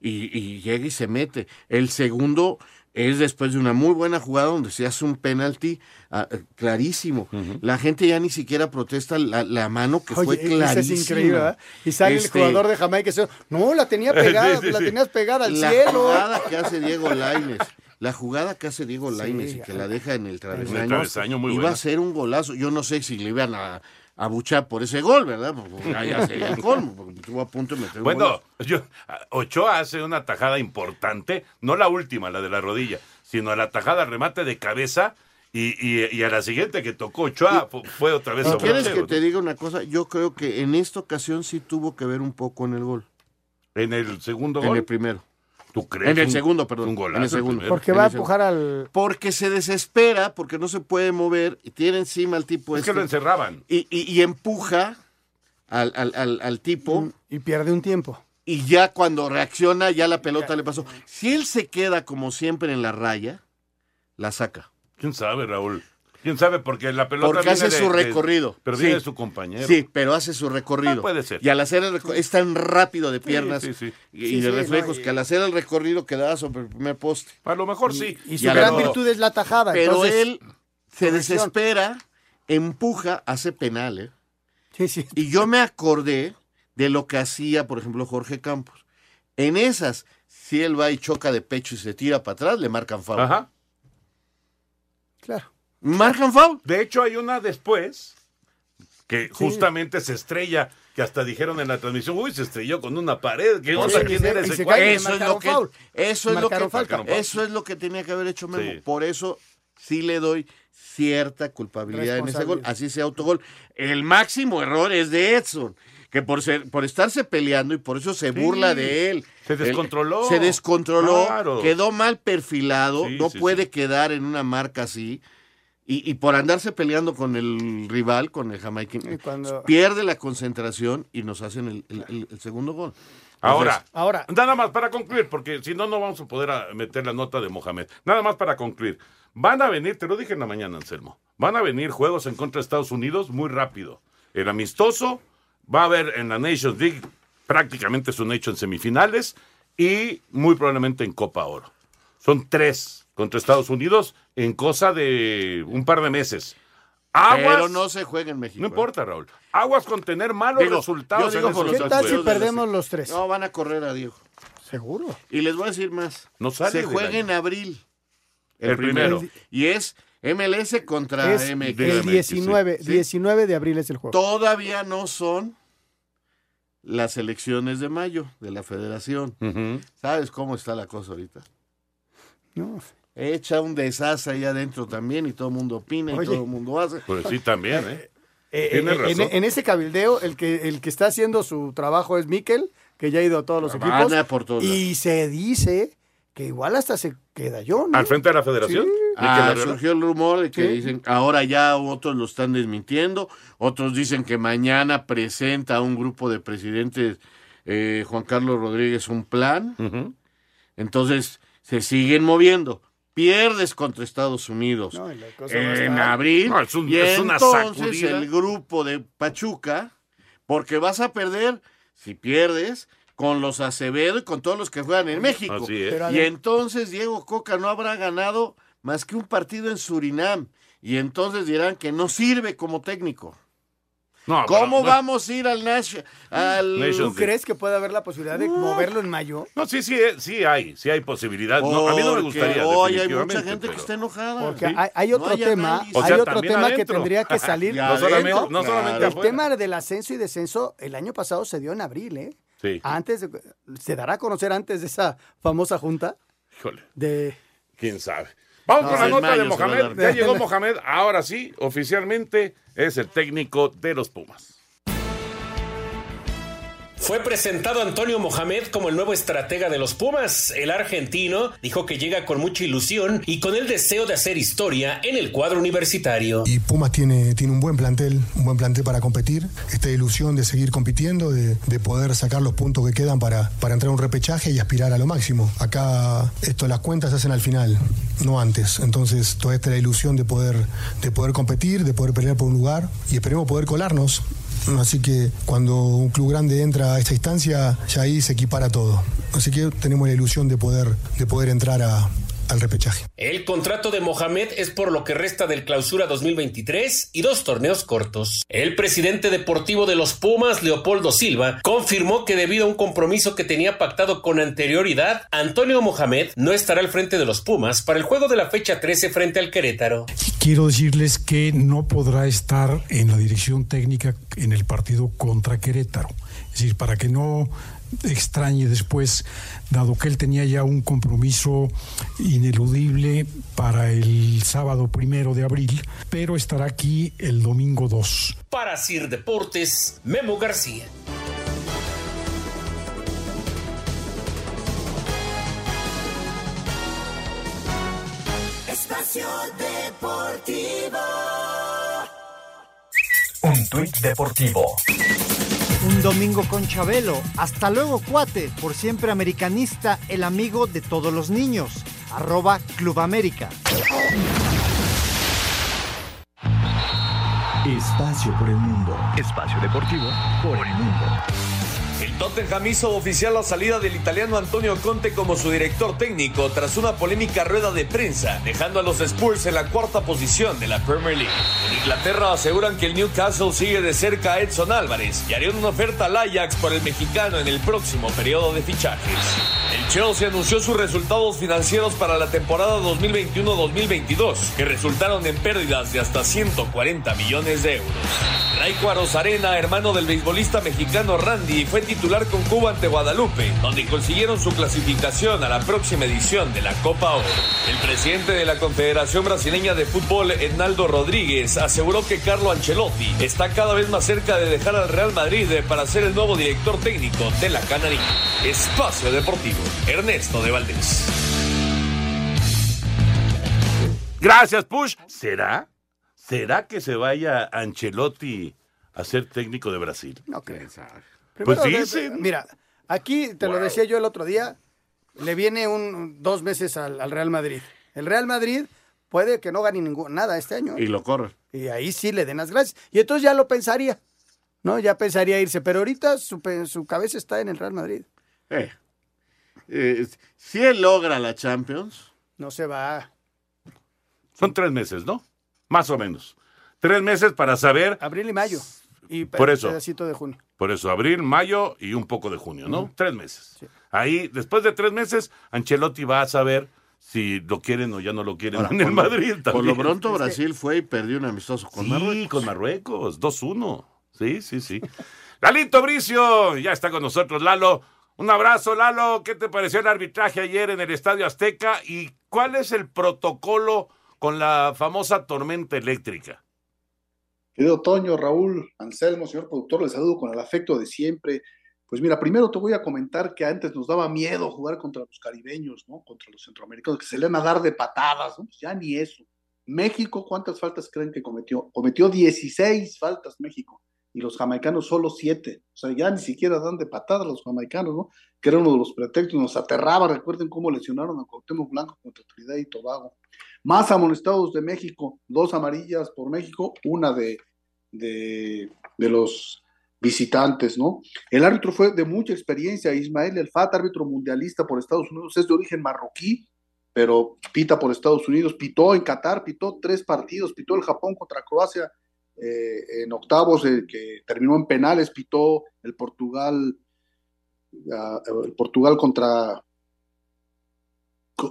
y, y llega y se mete. El segundo es después de una muy buena jugada donde se hace un penalti ah, eh, clarísimo. La gente ya ni siquiera protesta la, la mano que fue Oye, eso clarísima. es increíble, ¿verdad? Y sale Este, el jugador de Jamaica y dice, no, la tenía pegada, Sí, sí, la tenías pegada al la cielo. jugada que hace Diego Laines, la jugada que hace Diego Laines y que la deja en el travesaño, travesaño, muy iba buena. a ser un golazo. Yo no sé si le iban a, a buchar por ese gol, ¿verdad? Porque ya, ya sería el colmo, porque estuvo a punto de meter un Bueno, yo, Ochoa hace una tajada importante, no la última, la de la rodilla, sino la tajada remate de cabeza y, y- y a la siguiente que tocó Ochoa fu- fue otra vez Si quieres que te diga una cosa, yo creo que en esta ocasión sí tuvo que ver un poco en el gol. En el segundo En gol. el primero. ¿Tú crees? En el Un- segundo, perdón. un golazo en el segundo. Porque va a empujar al... Porque se desespera, porque no se puede mover, y tiene encima al tipo Es que este, lo encerraban. y, y- y empuja al, al- al- al tipo. Y pierde un tiempo. Y ya cuando reacciona, ya la pelota le pasó. Si él se queda como siempre en la raya, la saca. ¿Quién sabe, Raúl? ¿Quién sabe? Porque la pelota Porque viene hace de- su de- recorrido. pero Sí. viene de su compañero. Sí, pero hace su recorrido. Ah, puede ser. Y al hacer el recorrido, es tan rápido de piernas sí, sí. y, Sí, de sí, reflejos no, y- que al hacer el recorrido quedaba sobre el primer poste. A lo mejor sí. Y su Y a gran lo- virtud es la tajada. Pero entonces, él se desespera, empuja, hace penal, ¿eh? Sí, sí. Y yo me acordé de lo que hacía, por ejemplo, Jorge Campos. En esas, si él va y choca de pecho y se tira para atrás, le marcan foul. Ajá. Claro. Marcan foul. De hecho, hay una después que justamente se estrella, que hasta dijeron en la transmisión, uy, se estrelló con una pared. ¿Qué onda? Sí, ¿Quién era ese Eso es lo que foul. eso es lo que eso es lo que tenía que haber hecho Memo. Sí. Por eso sí le doy cierta culpabilidad en ese gol, así sea autogol. El máximo error es de Edson, que por ser, por estarse peleando y por eso se Sí, burla de él. se descontroló. Él- se descontroló, Claro. quedó mal perfilado, Sí, no sí, puede quedar en una marca así. Y, y por andarse peleando con el rival, con el jamaiquín, cuando- pierde la concentración y nos hacen el, el- el- el segundo gol. Ahora, Entonces, Ahora, nada más para concluir, porque si no, no vamos a poder a meter la nota de Mohamed. Nada más para concluir. Van a venir, te lo dije en la mañana, Anselmo, van a venir juegos en contra de Estados Unidos muy rápido. El amistoso va a haber en la Nations League, prácticamente es un hecho en semifinales, y muy probablemente en Copa Oro. Son tres contra Estados Unidos en cosa de un par de meses. Aguas, pero no se juega en México. no ¿eh? importa, Raúl. Aguas con tener malos Digo, resultados. yo digo en por esos los ¿qué dos tal si perdemos los tres? No, van a correr a Diego. Seguro. Y les voy a decir más. No sale se juega en abril. El primero. Y es MLS contra Es MX. el MX, 19, sí. 19 de abril es el juego. Todavía no son las elecciones de mayo de la federación. ¿Sabes cómo está la cosa ahorita? No. Echa un desastre ahí adentro también y todo el mundo opina Oye. y todo el mundo hace. Pues sí, también, ¿eh? Eh, eh, en, razón. en ese cabildeo, el que, el que está haciendo su trabajo es Miquel, que ya ha ido a todos los Van equipos. por todos y se dice que igual hasta se queda yo, ¿no? Al frente de la federación. Sí. Ah, surgió el rumor de que Sí. dicen, ahora ya otros lo están desmintiendo, otros dicen que mañana presenta a un grupo de presidentes eh, Juan Carlos Rodríguez un plan, entonces se siguen moviendo. Pierdes contra Estados Unidos No, en abril No, es un- y es una entonces sacudida. el grupo de Pachuca, porque vas a perder, si pierdes, con los Acevedo y con todos los que juegan en México. Así es. Pero Y entonces Diego Coca no habrá ganado más que un partido en Surinam. Y entonces dirán que no sirve como técnico. No, ¿Cómo pero- vamos a ir al Nash? Al... ¿Tú crees que puede haber la posibilidad de moverlo en mayo? No, sí, sí, eh, sí hay, sí hay posibilidad. No, a mí no me gustaría. hoy hay mucha gente que está enojada. Porque Sí. hay, hay No otro hay tema. O hay otro tema que tendría que salir. No solamente, no solamente claro. El tema del ascenso y descenso el año pasado se dio en abril, ¿eh? Sí, Antes de- se dará a conocer antes de esa famosa junta híjole, de quién sabe. Vamos No, con la nota de Mohamed. Ya llegó Mohamed. Ahora sí, oficialmente es el técnico de los Pumas. Fue presentado Antonio Mohamed como el nuevo estratega de los Pumas. El argentino dijo que llega con mucha ilusión y con el deseo de hacer historia en el cuadro universitario. Y Pumas tiene, tiene un buen plantel, un buen plantel para competir. Esta ilusión de seguir compitiendo, de, de poder sacar los puntos que quedan para, para entrar a un repechaje y aspirar a lo máximo. Acá esto, las cuentas se hacen al final, no antes. Entonces, toda esta es la ilusión de poder, de poder competir, de poder pelear por un lugar y esperemos poder colarnos. Así que cuando un club grande entra a esta instancia, ya ahí se equipara todo. Así que tenemos la ilusión de poder, de poder entrar a- al repechaje. El contrato de Mohamed es por lo que resta del clausura 2023 y dos torneos cortos. El presidente deportivo de los Pumas, Leopoldo Silva, confirmó que debido a un compromiso que tenía pactado con anterioridad, Antonio Mohamed no estará al frente de los Pumas para el juego de la fecha 13 frente al Querétaro. Quiero decirles que no podrá estar en la dirección técnica en el partido contra Querétaro. Es decir, para que no extrañe después, dado que él tenía ya un compromiso ineludible para el sábado primero de abril, pero estará aquí el domingo 2. Para Sir Deportes, Memo García. Espacio Deportivo. Un tuit deportivo. Un domingo con Chabelo. Hasta luego, cuate. Por siempre americanista, el amigo de todos los niños. Arroba Club América. Espacio por el mundo. Espacio deportivo por el mundo. El Tottenham hizo oficial la salida del italiano Antonio Conte como su director técnico tras una polémica rueda de prensa, dejando a los Spurs en la cuarta posición de la Premier League. En Inglaterra aseguran que el Newcastle sigue de cerca a Edson Álvarez y harían una oferta al Ajax por el mexicano en el próximo periodo de fichajes. El Chelsea anunció sus resultados financieros para la temporada 2021-2022, que resultaron en pérdidas de hasta 140 millones de euros. Raico Arozarena, hermano del beisbolista mexicano Randy, fue titular con Cuba ante Guadalupe, donde consiguieron su clasificación a la próxima edición de la Copa Oro. El presidente de la Confederación Brasileña de Fútbol, Hernaldo Rodríguez, aseguró que Carlo Ancelotti está cada vez más cerca de dejar al Real Madrid para ser el nuevo director técnico de la Canaria. Espacio Deportivo, Ernesto de Valdés. Gracias, Push. ¿Será? ¿Será que se vaya Ancelotti a ser técnico de Brasil? No creo. Pues Primero, de- dicen. Mira, aquí te lo decía yo el otro día, le viene un dos meses al, al Real Madrid. El Real Madrid puede que no gane ningún, nada este año. ¿eh? Y lo corre. Y ahí sí le den las gracias. Y entonces ya lo pensaría, ¿no? Ya pensaría irse. Pero ahorita su, su cabeza está en el Real Madrid. Eh, eh, si él logra la Champions, No se va. Son tres meses, ¿no? Más o menos. Tres meses para saber. Abril y mayo. Y Por eso. pedacito de junio. Por eso, abril, mayo y un poco de junio, ¿no? Tres meses. Ahí, después de tres meses, Ancelotti va a saber si lo quieren o ya no lo quieren Ahora, en el por lo- Madrid. por también. lo pronto Brasil fue y perdió un amistoso con sí, Marruecos. con Marruecos, 2-1. Sí, sí, sí. Lalito Bricio, ya está con nosotros, Lalo. Un abrazo, Lalo. ¿Qué te pareció el arbitraje ayer en el Estadio Azteca? ¿Y cuál es el protocolo con la famosa tormenta eléctrica? Querido Toño, Raúl, Anselmo, señor productor, les saludo con el afecto de siempre. Pues mira, primero te voy a comentar que antes nos daba miedo jugar contra los caribeños, ¿no? Contra los centroamericanos, que se le iban a dar de patadas, ¿no? Pues ya ni eso. México, ¿cuántas faltas creen que cometió? Cometió 16 faltas México y los jamaicanos solo 7. O sea, ya ni siquiera dan de patadas los jamaicanos, ¿no? Que era uno de los pretextos, nos aterraba. Recuerden cómo lesionaron a Cuauhtémoc Blanco contra Trinidad y Tobago. Más amonestados de México, dos amarillas por México, una de, de, de los visitantes, ¿no? El árbitro fue de mucha experiencia, Ismael El Fat, árbitro mundialista por Estados Unidos, es de origen marroquí, pero pita por Estados Unidos, pitó en Qatar, pitó tres partidos, pitó el Japón contra Croacia eh, en octavos, eh, que terminó en penales, pitó el Portugal, ah, el Portugal contra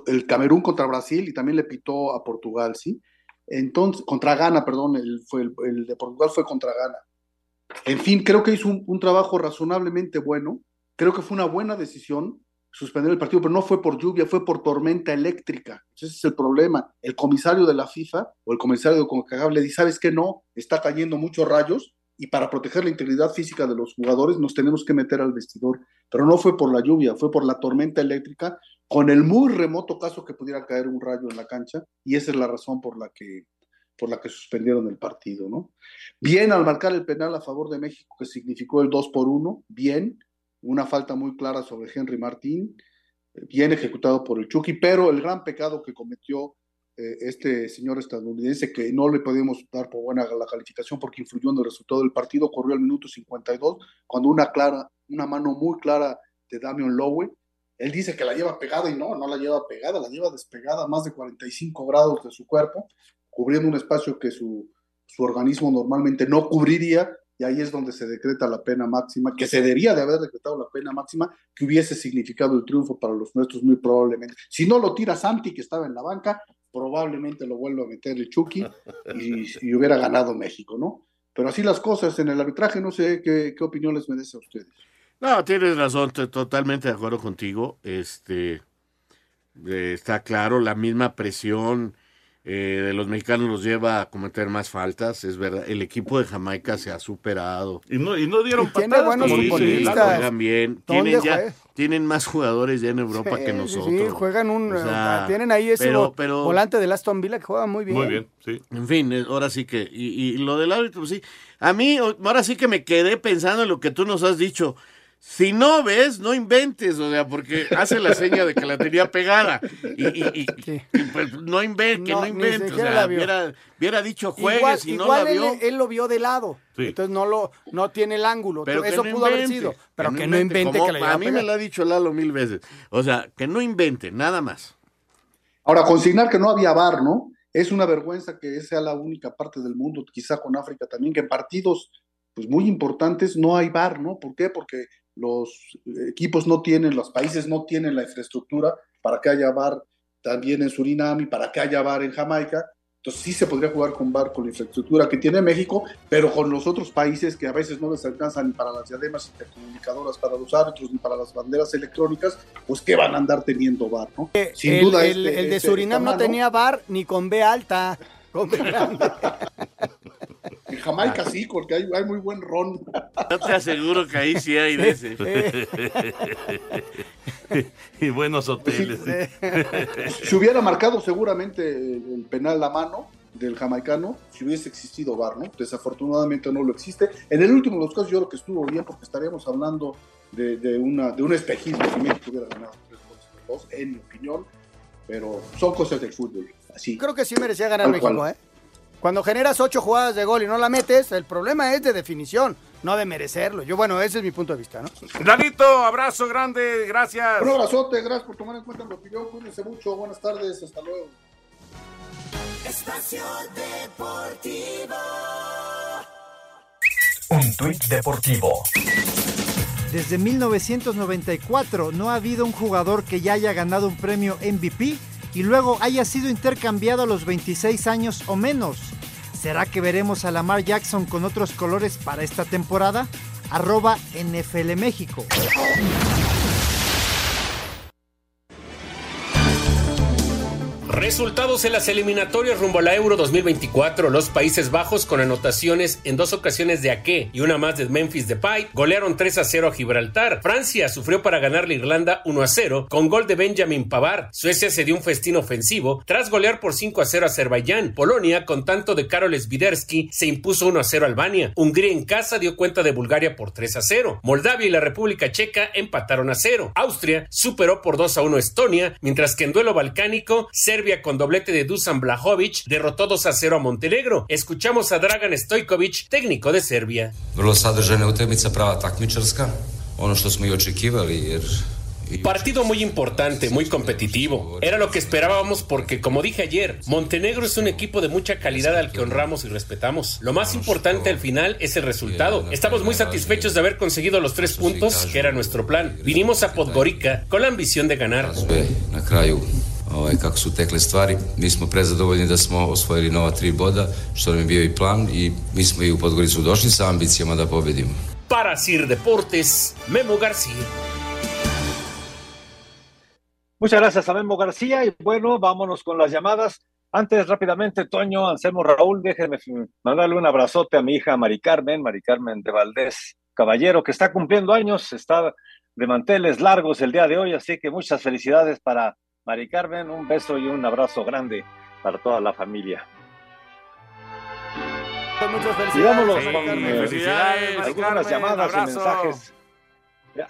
el Camerún contra Brasil y también le pitó a Portugal, ¿sí? Entonces, contra Ghana, perdón, el, fue el, de Portugal fue contra Ghana. En fin, creo que hizo un, un trabajo razonablemente bueno. Creo que fue una buena decisión suspender el partido, pero no fue por lluvia, fue por tormenta eléctrica. Ese es el problema. El comisario de la FIFA o el comisario de CONCACAF le dice, ¿sabes qué? No, está cayendo muchos rayos y para proteger la integridad física de los jugadores nos tenemos que meter al vestidor. Pero no fue por la lluvia, fue por la tormenta eléctrica, con el muy remoto caso que pudiera caer un rayo en la cancha, y esa es la razón por la que, por la que suspendieron el partido, ¿no? Bien al marcar el penal a favor de México, que significó el 2 por 1, bien, una falta muy clara sobre Henry Martín, eh, bien ejecutado por el Chucky, pero el gran pecado que cometió eh, este señor estadounidense, que no le podemos dar por buena la calificación porque influyó en el resultado del partido, corrió al minuto 52, cuando una clara, una mano muy clara de Damian Lowe, él dice que la lleva pegada y no, no la lleva pegada, la lleva despegada más de 45 grados de su cuerpo, cubriendo un espacio que su, su organismo normalmente no cubriría, y ahí es donde se decreta la pena máxima, que se debía de haber decretado la pena máxima, que hubiese significado el triunfo para los nuestros muy probablemente. Si no lo tira Santi, que estaba en la banca, probablemente lo vuelva a meter el Chucky y, y hubiera ganado México, ¿no? Pero así las cosas en el arbitraje, no sé qué, qué opinión les merece a ustedes. No, tienes razón, estoy totalmente de acuerdo contigo. Este eh, está claro, la misma presión eh, de los mexicanos los lleva a cometer más faltas, es verdad. El equipo de Jamaica se ha superado. Y no, y no dieron Y tiene patadas. buenos como futbolistas. Bien, ¿Dónde tienen ya, tienen más jugadores ya en Europa Sí, que nosotros. Sí, juegan un. O sea, tienen ahí ese pero- vo- pero- volante del Aston Villa que juega muy bien. Muy bien, sí. En fin, ahora sí que, y, y lo del árbitro, pues sí. A mí, ahora sí que me quedé pensando en lo que tú nos has dicho. Si no ves, no inventes, o sea, porque hace la seña de que la tenía pegada. Y, y- y- y, pues, no inventes, que No, no inventes. O sea, la hubiera, hubiera dicho Igual, juegues y no igual la él, vio. él lo vio de lado. Sí. Entonces no lo no tiene el ángulo. Pero Eso no pudo haber sido. Pero que no invente, que iba A a mí pegar. me lo ha dicho Lalo mil veces. O sea, que no invente, nada más. Ahora, consignar que no había VAR, ¿no? Es una vergüenza que sea la única parte del mundo, quizá con África también, que en partidos pues muy importantes no hay VAR, ¿no? ¿Por qué? Porque los equipos no tienen, los países no tienen la infraestructura para que haya bar también en Surinam y para que haya bar en Jamaica. Entonces sí se podría jugar con bar con la infraestructura que tiene México, pero con los otros países que a veces no les alcanzan ni para las diademas intercomunicadoras para los árbitros ni para las banderas electrónicas, pues que van a andar teniendo bar, ¿no? Sin el, duda el- este- el de este- Surinam no tenía bar ni con B alta. Con B grande. En Jamaica sí, porque hay, hay muy buen ron. Yo te aseguro que ahí sí hay de ese. y buenos hoteles. Si hubiera marcado seguramente el, penal a mano del jamaicano, si hubiese existido VAR, ¿no? Desafortunadamente no lo existe. En el último de los casos yo creo que estuvo bien porque estaríamos hablando de, de una, de un espejismo si México hubiera ganado tres goles por dos, en mi opinión, pero son cosas del fútbol, así. Creo que sí merecía ganar México, cual. ¿eh? Cuando generas ocho jugadas de gol y no la metes, el problema es de definición, no de merecerlo. Yo, bueno, ese es mi punto de vista, ¿no? Lalito, abrazo grande, gracias. Un abrazote, gracias por tomar en cuenta mi opinión, cuídense mucho, buenas tardes, hasta luego. Espacio Deportivo. Un tuit deportivo. Desde 1994 no ha habido un jugador que ya haya ganado un premio MVP y luego haya sido intercambiado a los 26 años o menos. ¿Será que veremos a Lamar Jackson con otros colores para esta temporada? Arroba NFL México. Resultados en las eliminatorias rumbo a la Euro 2024. Los Países Bajos, con anotaciones en dos ocasiones de Ake y una más de Memphis Depay, golearon 3 a 0 a Gibraltar. Francia sufrió para ganarle Irlanda 1 a 0 con gol de Benjamin Pavard. Suecia se dio un festín ofensivo tras golear por 5 a 0 a Azerbaiyán. Polonia, con tanto de Karol Swiderski, se impuso 1 a 0 a Albania. Hungría en casa dio cuenta de Bulgaria por 3 a 0. Moldavia y la República Checa empataron a 0. Austria superó por 2 a 1 a Estonia, mientras que en duelo balcánico, Serbia con doblete de Dusan Blajovic derrotó 2 a 0 a Montenegro. Escuchamos a Dragan Stojkovic, técnico de Serbia. Vrlo sadržajna utakmica, prava takmičarska. Ono što smo i očekivali, jer Partido muy importante, muy competitivo. Era lo que esperábamos porque, como dije ayer, Montenegro es un equipo de mucha calidad al que honramos y respetamos. Lo más importante al final es el resultado. Estamos muy satisfechos de haber conseguido los tres puntos, que era nuestro plan. Vinimos a Podgorica con la ambición de ganar. Ovaj, kako su tekle stvari. Mi smo prezadovoljni da smo osvojili nova tri boda, što nam je bio i plan i mi smo i u Podgoricu došli sa ambicijama da pobedimo. Para Sir Deportes, Memo García. Muchas gracias a Memo García y bueno, vámonos con las llamadas. Antes, rápidamente, Toño, Anselmo, Raúl, déjenme mandarle un abrazote a mi hija Mari Carmen, Mari Carmen de Valdés Caballero, que está cumpliendo años, está de manteles largos el día de hoy, así que muchas felicidades para Mari Carmen, un beso y un abrazo grande para toda la familia. Muchas Sí, con eh, felicidades, Mari algunas Carmen, llamadas y mensajes.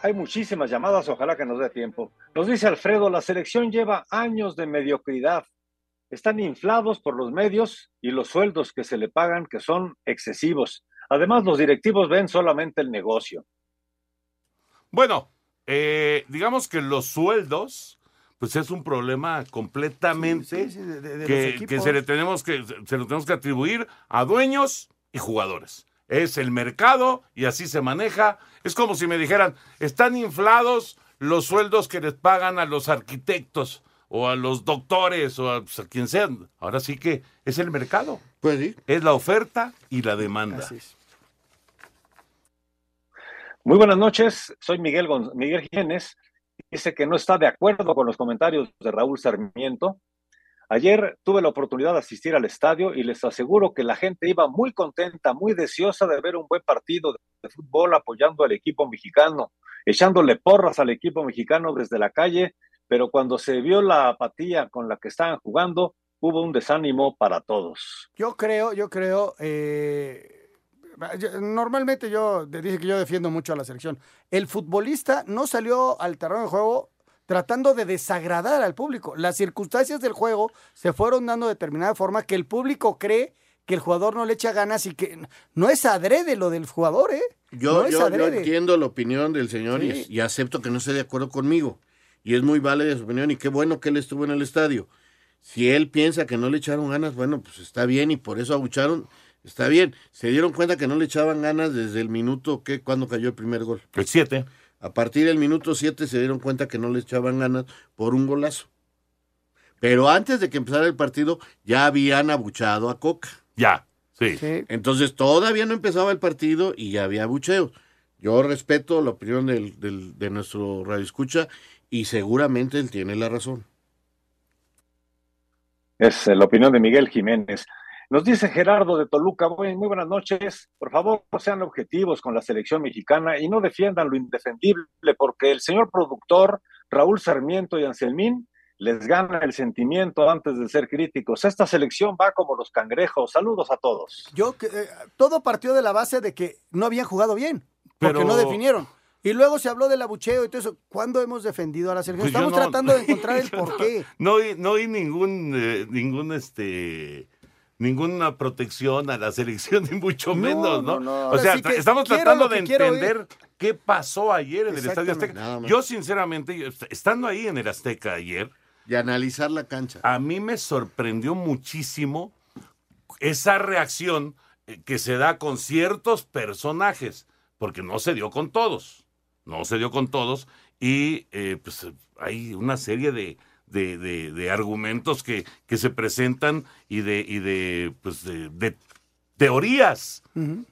Hay muchísimas llamadas, ojalá que nos dé tiempo. Nos dice Alfredo, la selección lleva años de mediocridad. Están inflados por los medios y los sueldos que se le pagan, que son excesivos. Además, los directivos ven solamente el negocio. Bueno, eh, digamos que los sueldos, pues es un problema completamente Sí, sí, de- de- de que, se le tenemos que se lo tenemos que atribuir a dueños y jugadores. Es el mercado y así se maneja. Es como si me dijeran, están inflados los sueldos que les pagan a los arquitectos o a los doctores o a, pues, a quien sea. Ahora sí que es el mercado. Pues sí. Es la oferta y la demanda. Muy buenas noches, soy Miguel, Gonz- Miguel Jiménez. Dice que no está de acuerdo con los comentarios de Raúl Sarmiento. Ayer tuve la oportunidad de asistir al estadio y les aseguro que la gente iba muy contenta, muy deseosa de ver un buen partido de fútbol apoyando al equipo mexicano, echándole porras al equipo mexicano desde la calle, pero cuando se vio la apatía con la que estaban jugando, hubo un desánimo para todos. Yo creo, yo creo, eh, normalmente yo dije que yo defiendo mucho a la selección. El futbolista no salió al terreno de juego tratando de desagradar al público. Las circunstancias del juego se fueron dando de determinada forma que el público cree que el jugador no le echa ganas y que no es adrede lo del jugador, ¿eh? Yo, no yo- entiendo la opinión del señor y- y, acepto que no esté de acuerdo conmigo. Y es muy válida su opinión y qué bueno que él estuvo en el estadio. Si él piensa que no le echaron ganas, bueno, pues está bien y por eso abucharon, está bien. Se dieron cuenta que no le echaban ganas desde el minuto que cuando cayó el primer gol. El 7. A partir del minuto 7 se dieron cuenta que no le echaban ganas por un golazo. Pero antes de que empezara el partido ya habían abuchado a Coca. Ya, sí. Entonces todavía no empezaba el partido y ya había abucheos. Yo respeto la opinión del, del- de nuestro radio escucha y seguramente él tiene la razón. Es eh, la opinión de Miguel Jiménez. Nos dice Gerardo de Toluca, muy, muy buenas noches. Por favor, sean objetivos con la selección mexicana y no defiendan lo indefendible, porque el señor productor, Raúl Sarmiento y Anselmín, les gana el sentimiento antes de ser críticos. Esta selección va como los cangrejos. Saludos a todos. Yo, que, eh, todo partió de la base de que no habían jugado bien, porque Pero- no definieron. Y luego se habló del abucheo y todo eso. ¿Cuándo hemos defendido a la selección? Pues Estamos no- tratando de encontrar el no- porqué. No oí, no oí ningún, eh, ningún, este, ninguna protección a la selección, ni mucho menos, ¿no? no, no, o sea, sí estamos tratando de entender qué pasó ayer en el Estadio. Azteca. Yo, sinceramente, estando ahí en el Azteca ayer, Y analizar la cancha. a mí me sorprendió muchísimo esa reacción eh, que se da con ciertos personajes, porque no se dio con todos, no se dio con todos, y eh, pues hay una serie de, de, de- de argumentos que, que se presentan y de, y de, pues de, de teorías,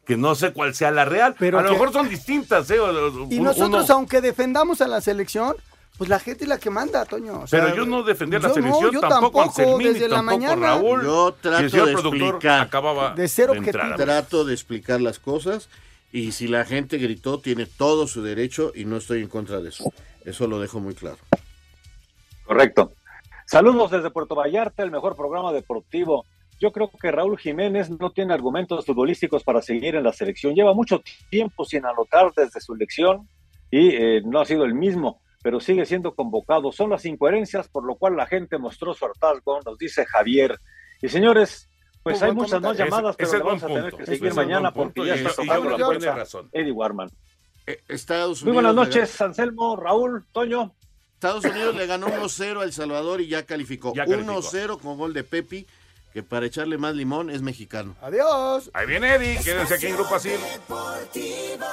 que no sé cuál sea la real, Pero a lo mejor son distintas, ¿eh? O- Y uno- nosotros, uno- aunque defendamos a la selección, pues la gente es la que manda, Toño. O sea, Pero yo no defendía la no, selección, yo tampoco, Anselmín, desde ni la tampoco mañana. Raúl. Yo trato de explicar. acababa De ser entrar. Trato de explicar las cosas y si la gente gritó, tiene todo su derecho y no estoy en contra de eso. Eso lo dejo muy claro. Correcto. Saludos desde Puerto Vallarta, el mejor programa deportivo. Yo creo que Raúl Jiménez no tiene argumentos futbolísticos para seguir en la selección. Lleva mucho tiempo sin anotar desde su elección y eh, no ha sido el mismo, pero sigue siendo convocado. Son las incoherencias por lo cual la gente mostró su hartazgo, nos dice Javier. Y señores, pues Muy hay muchas más llamadas, Ese- pero ese le es vamos a tener punto. que seguir mañana porque ya está tocando la puerta. Eddie Warman. Eh, Estados Muy Unidos buenas le noches, Anselmo, Raúl, Toño. Estados Unidos le ganó 1-0 a El Salvador y ya calificó. Ya calificó. 1-0 con gol de Pepi, que para echarle más limón es mexicano. Adiós. Ahí viene Eddie, quédense aquí en Grupo Así. Deportivo.